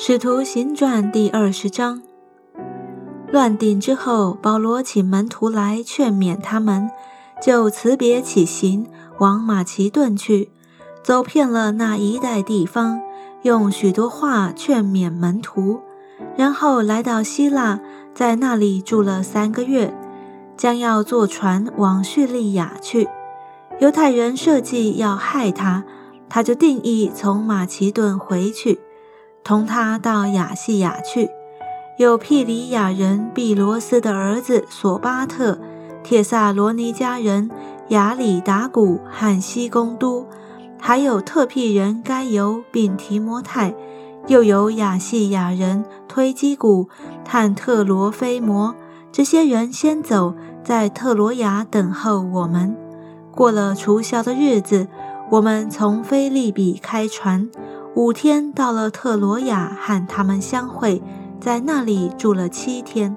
使徒行传第二十章，乱定之后，保罗请门徒来劝勉他们，就辞别起行，往马其顿去，走遍了那一带地方，用许多话劝勉门徒，然后来到希腊，在那里住了三个月，将要坐船往叙利亚去。犹太人设计要害他，他就定义从马其顿回去。同他到亚细亚去，有庇里亚人毕罗斯的儿子索巴特，铁萨罗尼迦人亚里达古和西公都，还有特庇人该犹并提摩太，又有亚细亚人推基古和特罗菲摩。这些人先走，在特罗亚等候我们。过了除宵的日子，我们从菲利比开船。五天到了特罗亚，和他们相会，在那里住了七天。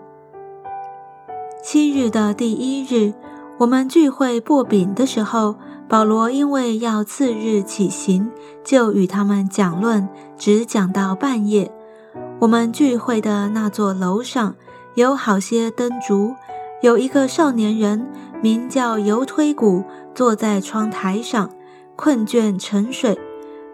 七日的第一日，我们聚会薄饼的时候，保罗因为要次日起行，就与他们讲论，只讲到半夜。我们聚会的那座楼上有好些灯烛，有一个少年人名叫尤推古，坐在窗台上，困倦沉睡。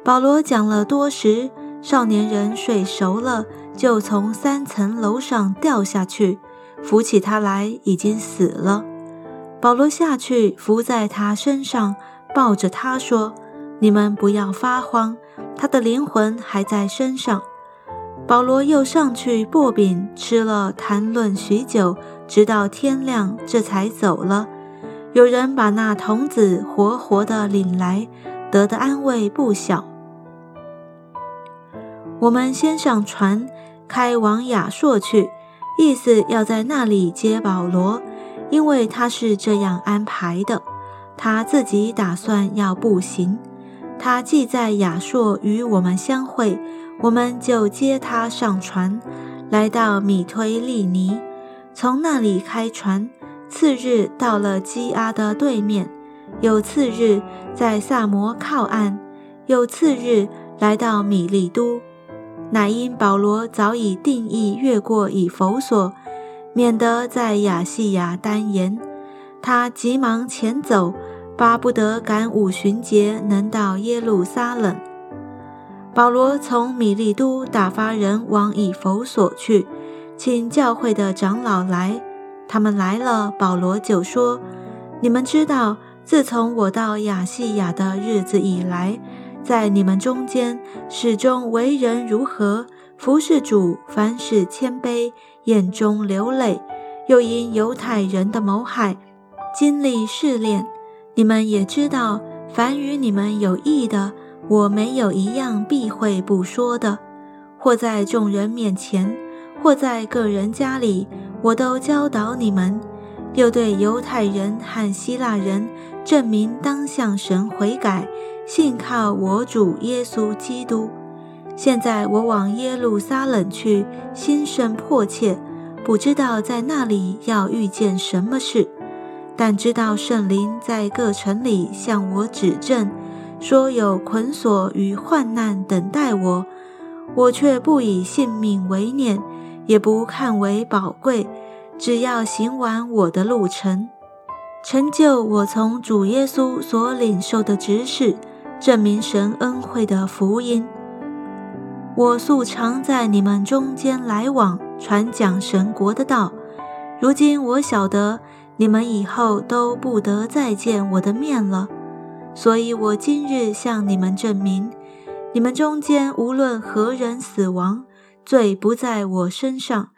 保罗讲了多时，少年人睡熟了，就从三层楼上掉下去，扶起他来，已经死了。保罗下去扶在他身上，抱着他说：“你们不要发慌，他的灵魂还在身上。”保罗又上去薄饼吃了，谈论许久，直到天亮，这才走了。有人把那童子活活的领来，得的安慰不小。我们先上船，开往亚朔去，意思要在那里接保罗，因为他是这样安排的。他自己打算要步行。他既在亚朔与我们相会，我们就接他上船，来到米推利尼，从那里开船。次日到了基阿的对面，有次日在萨摩靠岸，有次日来到米利都。乃因保罗早已定义越过以弗所，免得在亚细亚单言，他急忙前走，巴不得赶五旬节能到耶路撒冷。保罗从米利都打发人往以弗所去，请教会的长老来。他们来了，保罗就说：“你们知道，自从我到亚细亚的日子以来。”在你们中间，始终为人如何？服侍主，凡事谦卑，眼中流泪，又因犹太人的谋害，经历试炼。你们也知道，凡与你们有益的，我没有一样避讳不说的。或在众人面前，或在个人家里，我都教导你们，又对犹太人和希腊人证明当向神悔改。信靠我主耶稣基督。现在我往耶路撒冷去，心生迫切，不知道在那里要遇见什么事，但知道圣灵在各城里向我指证，说有捆锁与患难等待我，我却不以性命为念，也不看为宝贵，只要行完我的路程，成就我从主耶稣所领受的指示。证明神恩惠的福音。我素常在你们中间来往，传讲神国的道。如今我晓得你们以后都不得再见我的面了，所以我今日向你们证明：你们中间无论何人死亡，罪不在我身上，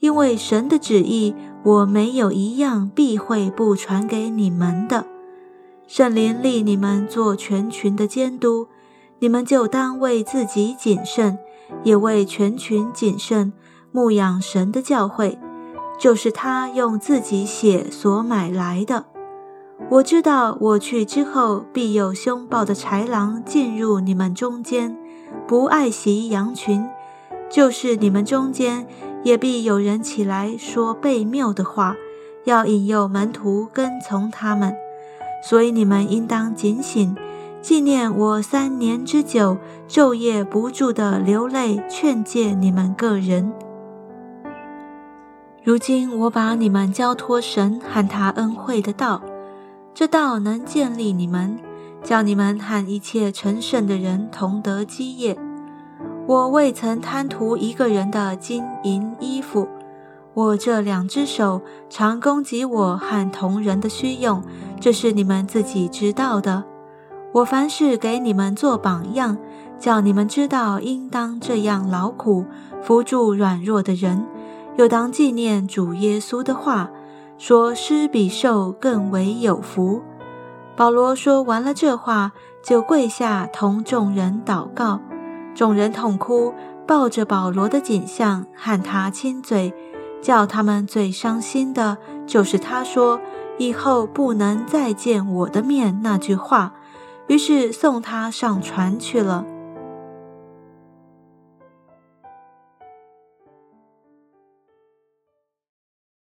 因为神的旨意，我没有一样避讳不传给你们的。圣灵立你们做全群的监督，你们就当为自己谨慎，也为全群谨慎，牧养神的教诲，就是他用自己血所买来的。我知道我去之后，必有凶暴的豺狼进入你们中间，不爱惜羊群；就是你们中间，也必有人起来说悖谬的话，要引诱门徒跟从他们。所以你们应当警醒，纪念我三年之久，昼夜不住的流泪劝诫你们个人。如今我把你们交托神和他恩惠的道，这道能建立你们，叫你们和一切成圣的人同得基业。我未曾贪图一个人的金银衣服，我这两只手常供给我和同人的需用，这是你们自己知道的。我凡事给你们做榜样，叫你们知道应当这样劳苦，扶助软弱的人，又当纪念主耶稣的话，说施比受更为有福。保罗说完了这话，就跪下同众人祷告。众人痛哭，抱着保罗的颈项，和他亲嘴。叫他们最伤心的，就是他说以后不能再见我的面那句话。于是送他上船去了。